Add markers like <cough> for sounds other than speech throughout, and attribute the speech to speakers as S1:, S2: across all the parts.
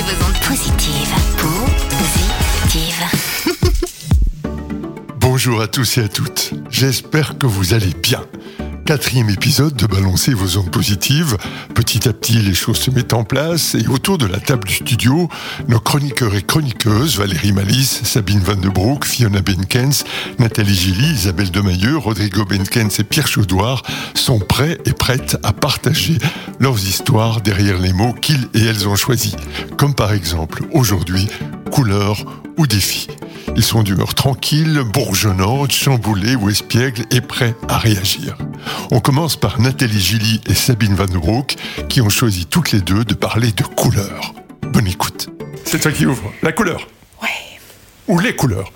S1: vos ondes positives. Positives.
S2: Bonjour à tous et à toutes. J'espère que vous allez bien. Quatrième épisode de Balancer vos ondes positives. Petit à petit, les choses se mettent en place et autour de la table du studio, nos chroniqueurs et chroniqueuses, Valérie Malice, Sabine Van de Broek, Fiona Benkens, Nathalie Gilly, Isabelle Demailleux, Rodrigo Benkens et Pierre Chaudoir sont prêts et prêtes à partager leurs histoires derrière les mots qu'ils et elles ont choisis. Comme par exemple, aujourd'hui, couleur ou défi. Ils sont d'humeur tranquille, bourgeonnante, chamboulés ou espiègles et prêts à réagir. On commence par Nathalie Gilly et Sabine Van Broek qui ont choisi toutes les deux de parler de couleurs. Bonne écoute. C'est toi qui ouvre. La couleur.
S3: Ouais.
S2: Ou les couleurs.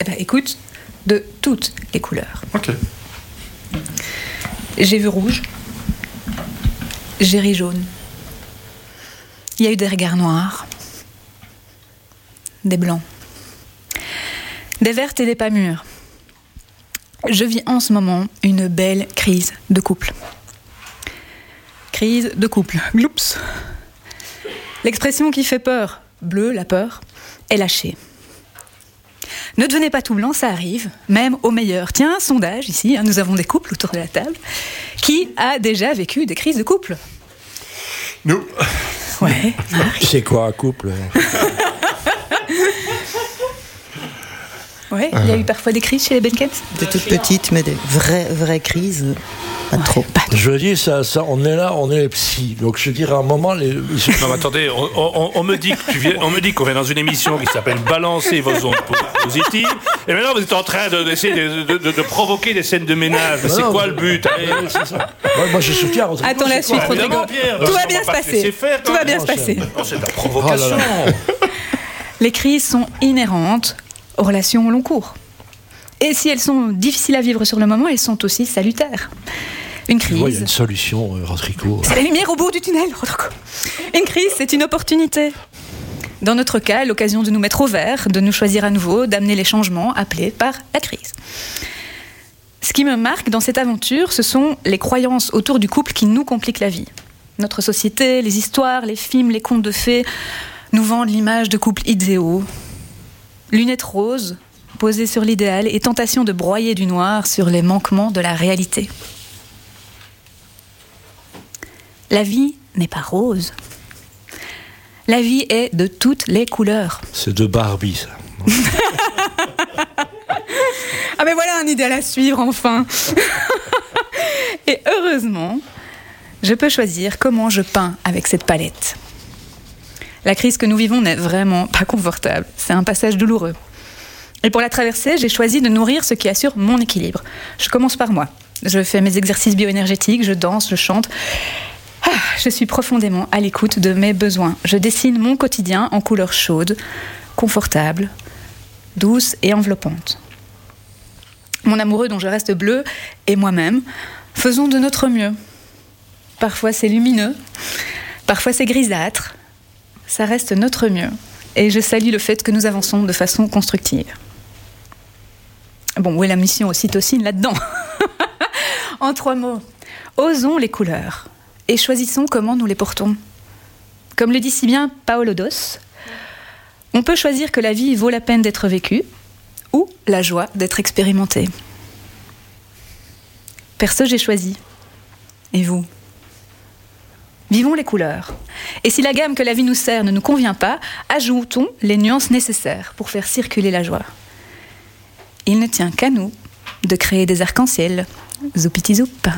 S3: Eh ben, écoute, de toutes les couleurs.
S2: Ok.
S3: J'ai vu rouge. J'ai ri jaune. Il y a eu des regards noirs. Des blancs. Des vertes et des pas mûres. Je vis en ce moment une belle crise de couple. Crise de couple. Gloups. L'expression qui fait peur, bleu, la peur, est lâchée. Ne devenez pas tout blanc, ça arrive, même au meilleur. Tiens, sondage ici, hein, nous avons des couples autour de la table. Qui a déjà vécu des crises de couple?
S2: Nous.
S3: Ouais. <laughs>
S4: C'est quoi un couple? <laughs>
S3: Ouais, il y a eu parfois des crises chez les Benkens
S5: Des toutes petites, mais des vraies, vraies crises, pas trop.
S4: Je dis, ça, ça, on est là, on est les psys. Donc je dirais à un moment, les...
S6: Non, mais attendez, on, on- on me dit que tu viens, on me dit qu'on vient dans une émission qui s'appelle Balancer vos ondes po- positives, et maintenant vous êtes en train de- d'essayer de, de- de- de provoquer des scènes de ménage. C'est quoi le but? Allez,
S4: Ouais, c'est ça. Moi, moi, je soutiens.
S3: Attends la suite,
S4: quoi
S3: Rodrigo. Tout va bien se passer. Tout va bien se passer.
S6: C'est de la provocation.
S4: Oh là là.
S3: Les crises sont inhérentes aux relations au long cours. Et si elles sont difficiles à vivre sur le moment, elles sont aussi salutaires. Une
S4: Tu vois, il y a
S3: crise,
S4: une solution, euh, Rodrigo.
S3: c'est la lumière au bout du tunnel, Rodrigo. Une crise, c'est une opportunité. Dans notre cas, l'occasion de nous mettre au vert, de nous choisir à nouveau, d'amener les changements appelés par la crise. Ce qui me marque dans cette aventure, ce sont les croyances autour du couple qui nous compliquent la vie. Notre société, les histoires, les films, les contes de fées nous vendent l'image de couples idéaux. Lunettes roses, posées sur l'idéal et tentation de broyer du noir sur les manquements de la réalité. La vie n'est pas rose. La vie est de toutes les couleurs.
S4: C'est de Barbie, ça. <laughs>
S3: Ah mais voilà un idéal à suivre enfin. <laughs> Et heureusement, je peux choisir comment je peins avec cette palette. La crise que nous vivons n'est vraiment pas confortable. C'est un passage douloureux. Et pour la traverser, j'ai choisi de nourrir ce qui assure mon équilibre. Je commence par moi. Je fais mes exercices bioénergétiques, je danse, je chante. Ah, je suis profondément à l'écoute de mes besoins. Je dessine mon quotidien en couleurs chaudes, confortables, douces et enveloppantes. Mon amoureux dont je reste bleu et moi-même faisons de notre mieux. Parfois c'est lumineux, parfois c'est grisâtre. Ça reste notre mieux. Et je salue le fait que nous avançons de façon constructive. Bon, où est la mission ocytocine là-dedans <laughs> En trois mots, osons les couleurs et choisissons comment nous les portons. Comme le dit si bien Paolo Dos, on peut choisir que la vie vaut la peine d'être vécue ou la joie d'être expérimentée. Perso, j'ai choisi. Et vous? Vivons les couleurs. Et si la gamme que la vie nous sert ne nous convient pas, ajoutons les nuances nécessaires pour faire circuler la joie. Il ne tient qu'à nous de créer des arcs-en-ciel. Zoupiti zoup.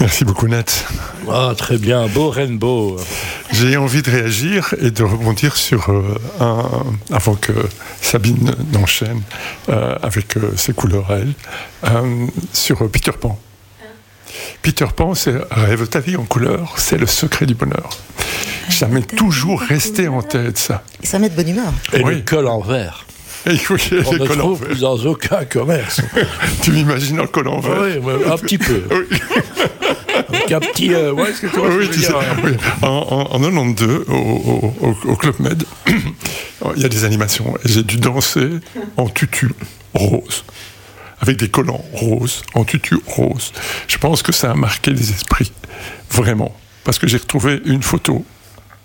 S2: Merci beaucoup Nat.
S4: Ah, très bien. Beau rainbow.
S2: J'ai envie de réagir et de rebondir sur euh, un, avant que Sabine n'enchaîne euh, avec euh, ses couleurs à elle, euh, sur euh, Peter Pan. Peter Pan, c'est rêve ta vie en couleur, c'est le secret du bonheur. Ça m'est toujours resté en tête ça.
S5: Et ça met de bonne humeur.
S4: Et
S2: Oui.
S4: le col en vert.
S2: Et <laughs> oui,
S4: On
S2: les
S4: ne
S2: en
S4: trouve dans aucun commerce. <laughs>
S2: Tu m'imagines un col en vert
S4: oui, mais un petit peu. <laughs>
S2: Oui.
S4: Un petit. euh, ouais, est-ce que tu vois ce que
S2: Oui,
S4: je veux
S2: tu sais,
S4: dire
S2: oui. En, en- en 92, au, au- au- au Club Med, <coughs> il y a des animations. Et j'ai dû danser en tutu rose. Avec des collants roses, en tutu rose. Je pense que ça a marqué les esprits. Vraiment. Parce que j'ai retrouvé une photo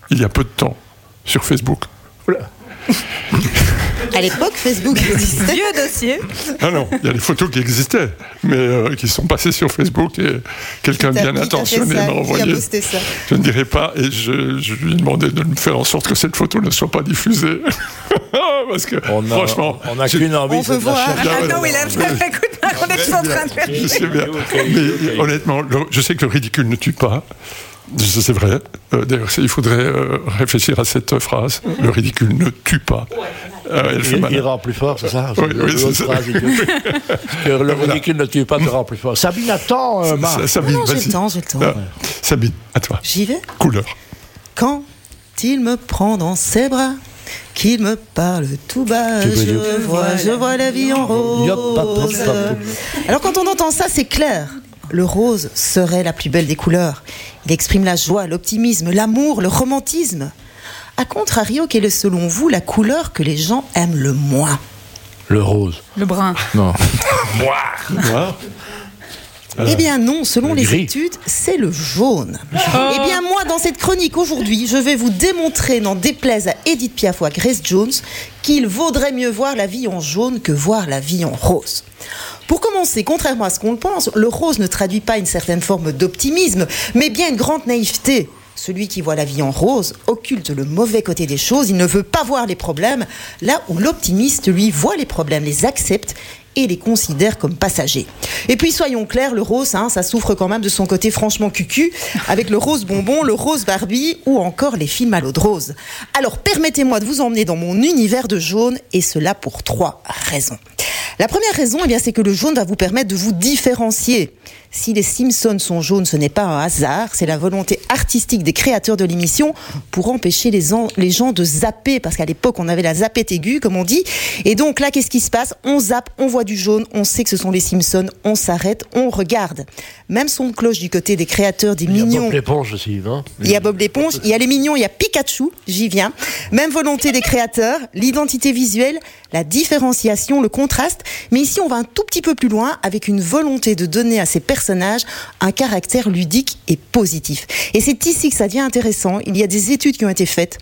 S2: il y a peu de temps, sur Facebook. <laughs>
S5: À l'époque, Facebook <laughs> existait.
S3: Vieux dossier.
S2: Ah non, il y a des photos qui existaient, mais euh, qui sont passées sur Facebook et quelqu'un bien intentionné m'a
S5: qui a
S2: envoyé.
S5: posté ça.
S2: Je ne dirai pas, et je, je lui ai demandé de me faire en sorte que cette photo ne soit pas diffusée. <laughs> Parce que,
S4: On a,
S2: franchement,
S4: on a
S2: j'ai-
S4: qu'une envie,
S5: On
S4: de la
S5: voir.
S2: Ah,
S3: Ah non, on est tous en train de faire.
S2: je sais bien.
S4: Ok,
S2: Mais honnêtement, le- je sais que le ridicule ne tue pas. C'est vrai. Euh, D'ailleurs, il faudrait euh, réfléchir à cette phrase. Le ridicule ne tue pas. Ah
S4: Il, il rend plus fort, c'est ça
S2: Oui, oui, c'est
S4: L'autre
S2: ça.
S4: phrase, il dit <laughs> que le ridicule ne tue pas, te rend plus fort. Sabine, attends, euh, Marc.
S2: Sa- Sabine,
S5: Non, j'ai le temps, j'ai le temps.
S2: Ah, Sabine, à toi.
S5: J'y vais.
S2: Couleur.
S5: Quand il me prend dans ses bras, qu'il me parle tout bas,
S4: dire-
S5: je vois, je vois la vie en rose. Alors quand on entend ça, c'est clair. Le rose serait la plus belle des couleurs. Il exprime la joie, l'optimisme, l'amour, le romantisme. A contrario, quelle est selon vous la couleur que les gens aiment le moins
S4: Le rose.
S3: Le brun.
S4: Non. <laughs>
S5: Eh bien non, selon
S4: le
S5: les
S4: gris.
S5: études, c'est le jaune. Eh bien moi, dans cette chronique aujourd'hui, je vais vous démontrer, n'en déplaise à Edith Piaf ou à Grace Jones, qu'il vaudrait mieux voir la vie en jaune que voir la vie en rose. Pour commencer, contrairement à ce qu'on le pense, le rose ne traduit pas une certaine forme d'optimisme, mais bien une grande naïveté. Celui qui voit la vie en rose occulte le mauvais côté des choses, il ne veut pas voir les problèmes, là où l'optimiste, lui, voit les problèmes, les accepte et les considère comme passagers. Et puis soyons clairs, le rose, hein, ça souffre quand même de son côté franchement cucu, avec le rose bonbon, le rose Barbie ou encore les films à de rose. Alors permettez-moi de vous emmener dans mon univers de jaune, et cela pour trois raisons. La première raison, eh bien, c'est que le jaune va vous permettre de vous différencier. Si les Simpsons sont jaunes, ce n'est pas un hasard, c'est la volonté artistique des créateurs de l'émission pour empêcher les, en- les gens de zapper, parce qu'à l'époque on avait la zappette aiguë, comme on dit. Et donc là, qu'est-ce qui se passe? On zappe, on voit du jaune, on sait que ce sont les Simpsons, on s'arrête, on regarde. Même son de cloche du côté des créateurs des
S4: Il y a
S5: mignons.
S4: Bob l'éponge aussi, non
S5: Il y a Bob l'éponge, il y a les mignons, il y a Pikachu, j'y viens. Même volonté des créateurs, l'identité visuelle, la différenciation, le contraste. Mais ici, on va un tout petit peu plus loin avec une volonté de donner à ces personnages un caractère ludique et positif. Et c'est ici que ça devient intéressant. Il y a des études qui ont été faites.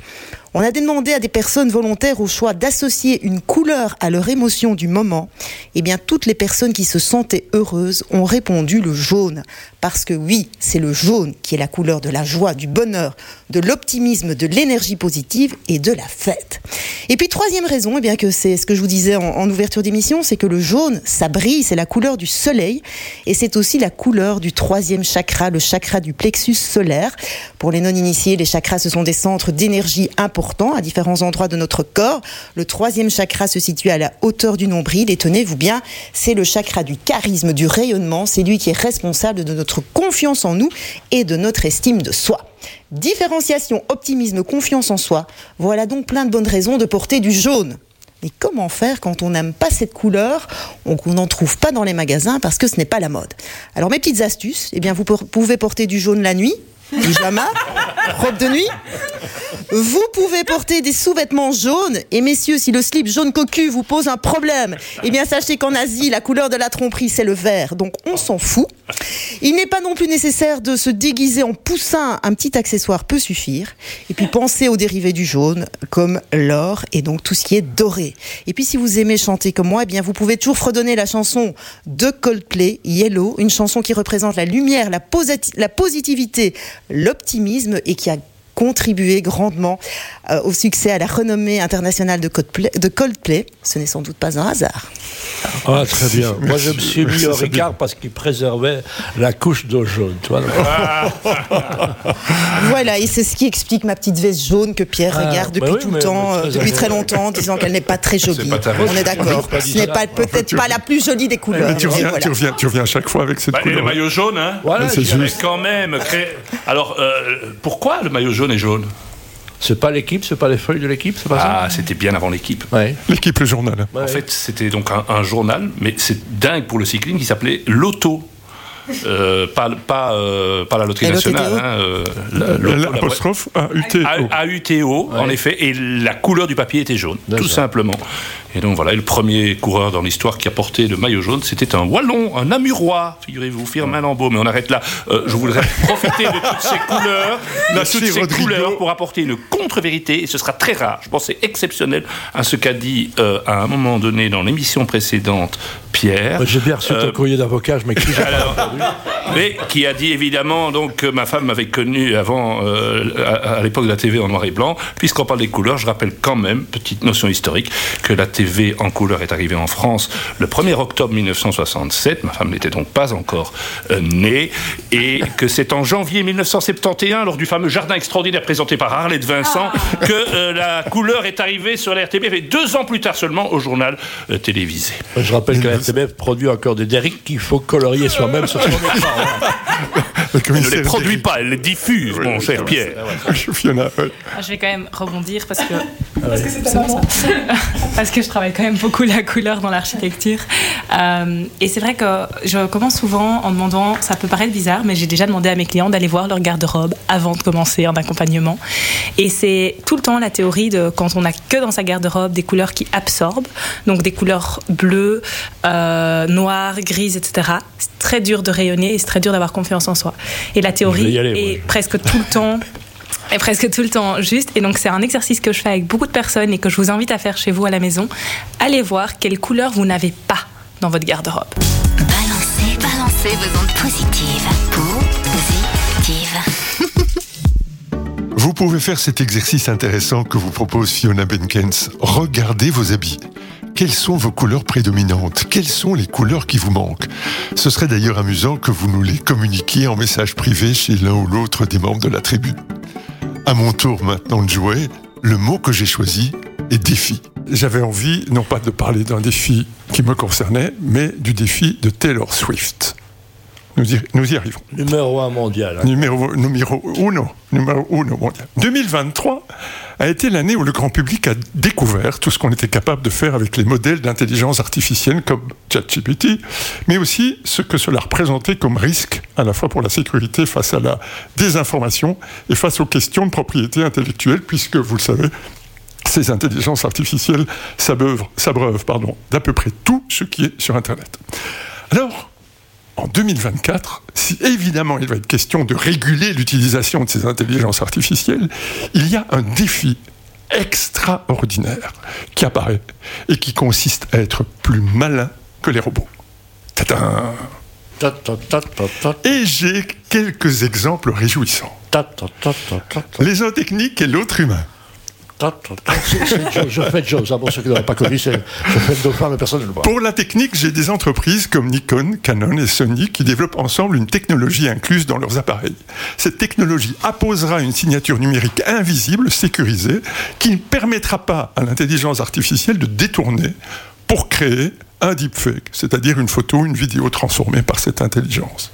S5: On a demandé à des personnes volontaires au choix d'associer une couleur à leur émotion du moment. Eh bien, toutes les personnes qui se sentaient heureuses ont répondu le jaune. Parce que oui, c'est le jaune qui est la couleur de la joie, du bonheur, de l'optimisme, de l'énergie positive et de la fête. Et puis, troisième raison, eh bien, que c'est ce que je vous disais en, en ouverture d'émission, c'est que le jaune, ça brille, c'est la couleur du soleil. Et c'est aussi la couleur du troisième chakra, le chakra du plexus solaire. Pour les non-initiés, les chakras, ce sont des centres d'énergie importants à différents endroits de notre corps. Le troisième chakra se situe à la hauteur du nombril et tenez-vous bien, c'est le chakra du charisme, du rayonnement. C'est lui qui est responsable de notre confiance en nous et de notre estime de soi. Différenciation, optimisme, confiance en soi. Voilà donc plein de bonnes raisons de porter du jaune. Mais comment faire quand on n'aime pas cette couleur ou qu'on n'en trouve pas dans les magasins parce que ce n'est pas la mode? Alors mes petites astuces, eh bien vous pouvez porter du jaune la nuit, pyjama, robe de nuit. Vous pouvez porter des sous-vêtements jaunes et messieurs, si le slip jaune cocu vous pose un problème, eh bien sachez qu'en Asie, la couleur de la tromperie c'est le vert, donc on s'en fout. Il n'est pas non plus nécessaire de se déguiser en poussin, un petit accessoire peut suffire. Et puis pensez aux dérivés du jaune, comme l'or et donc tout ce qui est doré. Et puis si vous aimez chanter comme moi, eh bien vous pouvez toujours fredonner la chanson de Coldplay, Yellow, une chanson qui représente la lumière, la, positivité, l'optimisme et qui a contribué grandement euh, au succès, à la renommée internationale de Coldplay. De Coldplay. Ce n'est sans doute pas un hasard.
S4: Ah, très bien. Moi, je me suis mis au Ricard parce qu'il préservait la couche d'eau jaune. Tu vois, <laughs>
S5: Voilà, et c'est ce qui explique ma petite veste jaune que Pierre
S4: Ah,
S5: regarde
S4: bah
S5: depuis
S4: oui,
S5: tout le temps,
S4: mais
S5: euh,
S4: très
S5: depuis très longtemps, disant qu'elle n'est pas très jolie.
S6: pas
S5: On est d'accord. Ce n'est pas peut-être
S2: tu-
S5: pas la plus jolie des couleurs.
S2: Tu
S5: mais
S2: reviens,
S5: voilà.
S2: tu, reviens, tu reviens à chaque fois avec cette
S6: Bah, et le maillot jaune, hein
S4: Voilà,
S2: c'est
S4: je-
S6: Mais
S2: juste.
S6: quand même, alors euh, pourquoi le maillot jaune jaune
S4: c'est pas l'équipe, c'est pas les feuilles de l'équipe, c'est pas
S6: Ah, c'était bien avant l'équipe.
S4: ça Ouais.
S2: L'équipe, le journal.
S4: Ouais.
S6: En fait, c'était donc un, un journal, mais c'est dingue pour le cycling, qui s'appelait L'Auto. Euh, pas, pas, euh, pas la loterie
S5: La
S6: nationale, hein, euh, la- l'auto, la-
S2: L'apostrophe A-U-T-O.
S6: A- AUTO, en effet, et la couleur du papier était jaune, tout simplement. Et donc voilà, et le premier coureur dans l'histoire qui a porté le maillot jaune, c'était un Wallon, un Namurois, figurez-vous, Firmin Lambeau. Mais on arrête là. Euh, je voudrais <laughs> profiter de toutes ces couleurs, de toutes ces
S2: Rodrigo.
S6: couleurs pour apporter une contre-vérité. Et ce sera très rare, je pense c'est exceptionnel, à ce qu'a dit euh, à un moment donné dans l'émission précédente Pierre.
S4: J'ai bien reçu
S6: Euh,
S4: ton courrier d'avocat, je m'excuse. <laughs>
S6: mais qui a dit évidemment donc que ma femme m'avait connu avant euh, à, à l'époque de la TV en noir et blanc. Puisqu'on parle des couleurs, je rappelle quand même petite notion historique que la TV en couleur est arrivée en France le 1er octobre 1967. Ma femme n'était donc pas encore euh, née et <laughs> que c'est en janvier 1971 lors du fameux jardin extraordinaire présenté par Arlette Vincent que euh, la couleur est arrivée sur la RTBF et deux ans plus tard seulement au journal euh, télévisé.
S4: Je rappelle que la RTBF produit encore des Derrick qu'il faut colorier soi-même sur son écran. <laughs>
S2: Le
S6: Elle ne les produit pas, elle les diffuse, mon cher Pierre.
S2: Fiona, ouais. <laughs>
S7: Ah, Je vais quand même rebondir parce que. Parce que c'est ça. <laughs> Parce que je travaille quand même beaucoup la couleur dans l'architecture. Euh, et c'est vrai que je commence souvent en demandant, ça peut paraître bizarre, mais j'ai déjà demandé à mes clients d'aller voir leur garde-robe avant de commencer un accompagnement. Et c'est tout le temps la théorie de quand on n'a que dans sa garde-robe des couleurs qui absorbent, donc des couleurs bleues, euh, noires, grises, etc. C'est très dur de rayonner et c'est très dur d'avoir confiance en soi. Et la théorie
S4: aller,
S7: est
S4: moi. <laughs>
S7: presque tout le temps est presque tout le temps juste. Et donc, c'est un exercice que je fais avec beaucoup de personnes et que je vous invite à faire chez vous à la maison. Allez voir quelle couleur vous n'avez pas dans votre garde-robe.
S1: Balancez, balancez vos ondes positives. Positives.
S2: Vous pouvez faire cet exercice intéressant que vous propose Fiona Benkens. Regardez vos habits. Quelles sont vos couleurs prédominantes? Quelles sont les couleurs qui vous manquent? Ce serait d'ailleurs amusant que vous nous les communiquiez en message privé chez l'un ou l'autre des membres de la tribu. À mon tour maintenant de jouer, le mot que j'ai choisi est défi. J'avais envie, non pas de parler d'un défi qui me concernait, mais du défi de Taylor Swift. Nous y, nous y arrivons.
S4: Numéro un mondial. hein.
S2: Numéro, numéro uno, numéro uno mondial. 2023 a été l'année où le grand public a découvert tout ce qu'on était capable de faire avec les modèles d'intelligence artificielle comme ChatGPT, mais aussi ce que cela représentait comme risque à la fois pour la sécurité face à la désinformation et face aux questions de propriété intellectuelle, puisque vous le savez, ces intelligences artificielles s'abreuvent, pardon, d'à peu près tout ce qui est sur Internet. Alors, en 2024, si évidemment il va être question de réguler l'utilisation de ces intelligences artificielles, il y a un défi extraordinaire qui apparaît et qui consiste à être plus malin que les robots. Tadam Et j'ai quelques exemples réjouissants. Les uns techniques et l'autre humain.
S4: Je fais pour ceux qui n'auraient pas connu, je fais mais personne ne le voit.
S2: Pour la technique, j'ai des entreprises comme Nikon, Canon et Sony qui développent ensemble une technologie incluse dans leurs appareils. Cette technologie apposera une signature numérique invisible, sécurisée, qui ne permettra pas à l'intelligence artificielle de détourner pour créer un deepfake, c'est-à-dire une photo, une vidéo transformée par cette intelligence.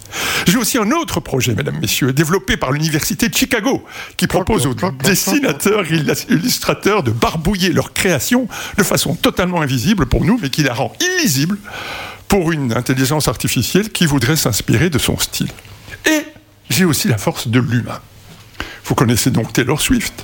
S2: J'ai aussi un autre projet, mesdames, messieurs, développé par l'Université de Chicago, qui propose aux dessinateurs et illustrateurs de barbouiller leur création de façon totalement invisible pour nous, mais qui la rend illisible pour une intelligence artificielle qui voudrait s'inspirer de son style. Et j'ai aussi la force de l'humain. Vous connaissez donc Taylor Swift.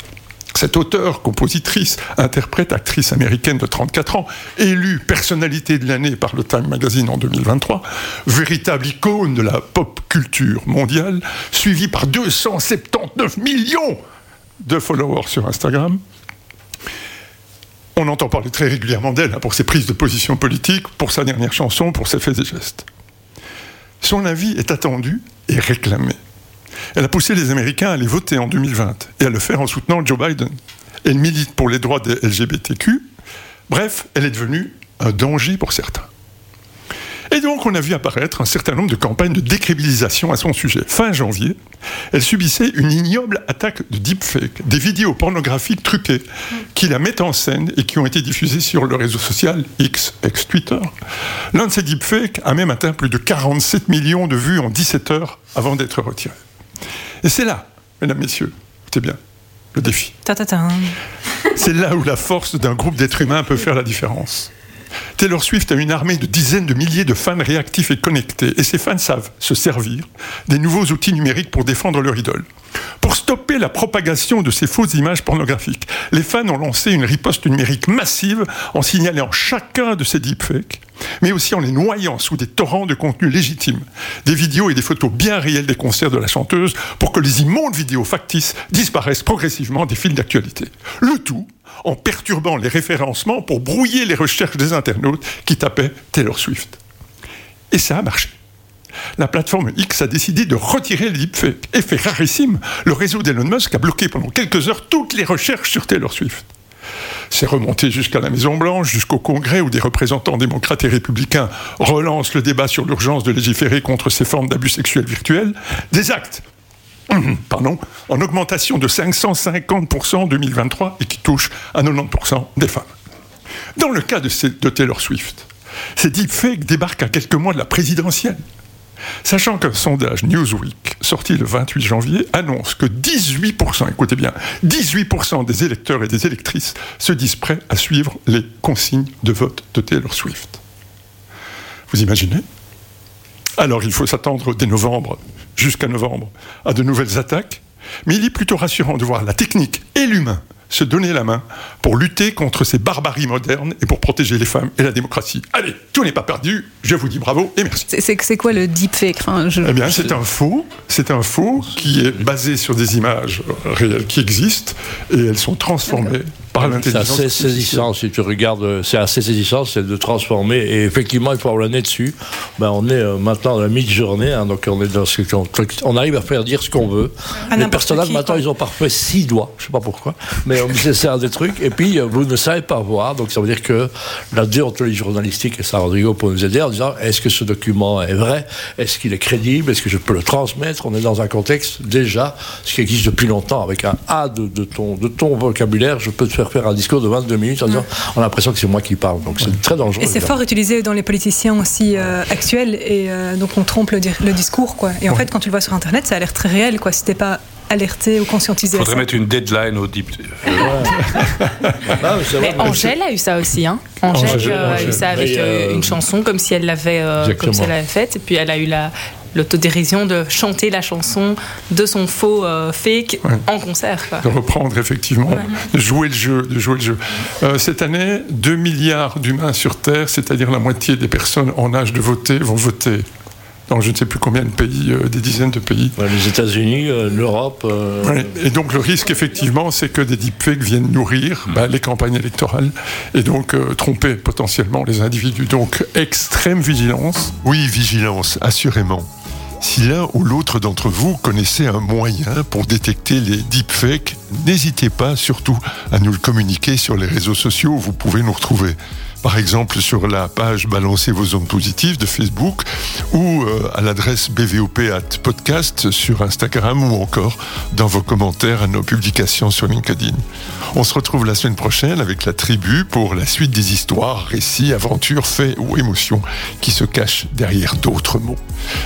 S2: Cette auteure, compositrice, interprète, actrice américaine de 34 ans, élue personnalité de l'année par le Time Magazine en 2023, véritable icône de la pop culture mondiale, suivie par 279 millions de followers sur Instagram. On entend parler très régulièrement d'elle hein, pour ses prises de position politiques, pour sa dernière chanson, pour ses faits et gestes. Son avis est attendu et réclamé. Elle a poussé les Américains à aller voter en 2020 et à le faire en soutenant Joe Biden. Elle milite pour les droits des LGBTQ. Bref, elle est devenue un danger pour certains. Et donc, on a vu apparaître un certain nombre de campagnes de décrédibilisation à son sujet. Fin janvier, elle subissait une ignoble attaque de deepfake, des vidéos pornographiques truquées qui la mettent en scène et qui ont été diffusées sur le réseau social X, ex-Twitter. L'un de ces deepfakes a même atteint plus de 47 millions de vues en 17 heures avant d'être retiré. Et c'est là, mesdames, messieurs, écoutez bien, le défi. C'est là où la force d'un groupe d'êtres humains peut faire la différence. Taylor Swift a une armée de dizaines de milliers de fans réactifs et connectés, et ces fans savent se servir des nouveaux outils numériques pour défendre leur idole. Pour stopper la propagation de ces fausses images pornographiques, les fans ont lancé une riposte numérique massive en signalant chacun de ces deepfakes, mais aussi en les noyant sous des torrents de contenu légitime, des vidéos et des photos bien réelles des concerts de la chanteuse pour que les immondes vidéos factices disparaissent progressivement des fils d'actualité. Le tout en perturbant les référencements pour brouiller les recherches des internautes qui tapaient Taylor Swift. Et ça a marché. La plateforme X a décidé de retirer les. Effet rarissime, le réseau d'Elon Musk a bloqué pendant quelques heures toutes les recherches sur Taylor Swift. C'est remonté jusqu'à la Maison-Blanche, jusqu'au Congrès, où des représentants démocrates et républicains relancent le débat sur l'urgence de légiférer contre ces formes d'abus sexuels virtuels. Des actes <coughs> pardon, en augmentation de 550% en 2023 et qui touche à 90% des femmes. Dans le cas de, Taylor Swift, ces deepfakes débarquent à quelques mois de la présidentielle. Sachant qu'un sondage Newsweek, sorti le 28 janvier, annonce que 18%, écoutez bien, 18% des électeurs et des électrices se disent prêts à suivre les consignes de vote de Taylor Swift. Vous imaginez? Alors il faut s'attendre dès novembre jusqu'à novembre à de nouvelles attaques, mais il est plutôt rassurant de voir la technique et l'humain se donner la main pour lutter contre ces barbaries modernes et pour protéger les femmes et la démocratie. Allez, tout n'est pas perdu, je vous dis bravo et merci.
S3: C'est quoi le deepfake? Enfin,
S2: Eh bien, c'est un faux, c'est un faux qui est basé sur des images réelles qui existent et elles sont transformées
S4: c'est assez saisissant si tu regardes, c'est assez saisissant, c'est de transformer. Et effectivement, il faut avoir le nez dessus. Ben, on est euh, maintenant à la mi-journée, hein, donc on est dans ce on, arrive à faire dire ce qu'on veut. les personnages maintenant, ils ont parfois six doigts, je sais pas pourquoi, mais on c'est un des trucs. Et puis, euh, vous ne savez pas voir, donc ça veut dire que la déontologie journalistique, et ça, Rodrigo, pour nous aider en disant est-ce que ce document est vrai? Est-ce qu'il est crédible? Est-ce que je peux le transmettre? On est dans un contexte déjà, ce qui existe depuis longtemps, avec un A de, de ton, de ton vocabulaire, je peux te faire faire un discours de 22 minutes en disant on a l'impression que c'est moi qui parle. Donc c'est très dangereux.
S8: Et c'est fort utilisé dans les politiciens aussi euh, actuels et euh, donc on trompe le, le, discours quoi. Et en fait quand tu le vois sur internet ça a l'air très réel quoi. Si t'es pas alerté ou conscientisé.
S6: Il faudrait mettre une deadline au deep. <laughs>
S7: Mais Angèle a eu ça aussi. Hein. Angèle, euh, a eu ça avec une chanson comme si elle l'avait comme si elle l'avait faite. Et puis elle a eu la, l'autodérision de chanter la chanson de son faux euh, fake en concert.
S2: De reprendre effectivement, de jouer le jeu, de jouer le jeu. Euh, cette année, 2 milliards d'humains sur Terre, c'est-à-dire la moitié des personnes en âge de voter, vont voter dans je ne sais plus combien de pays, euh, des dizaines de pays.
S4: les États-Unis, l'Europe.
S2: Et donc le risque, effectivement, c'est que des deepfakes viennent nourrir mm. bah, les campagnes électorales et donc tromper potentiellement les individus. Donc extrême vigilance.
S9: Oui, vigilance, assurément. Si l'un ou l'autre d'entre vous connaissait un moyen pour détecter les deepfakes, n'hésitez pas surtout à nous le communiquer sur les réseaux sociaux. Où vous pouvez nous retrouver par exemple sur la page Balancez vos ondes positives de Facebook ou euh, à l'adresse BVOP at podcast sur Instagram ou encore dans vos commentaires à nos publications sur LinkedIn. On se retrouve la semaine prochaine avec la tribu pour la suite des histoires, récits, aventures, faits ou émotions qui se cachent derrière d'autres mots.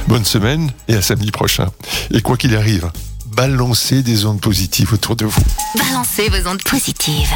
S9: Bonne semaine et à samedi prochain. Et quoi qu'il arrive, balancez des ondes positives autour de vous.
S1: Balancez vos ondes positives.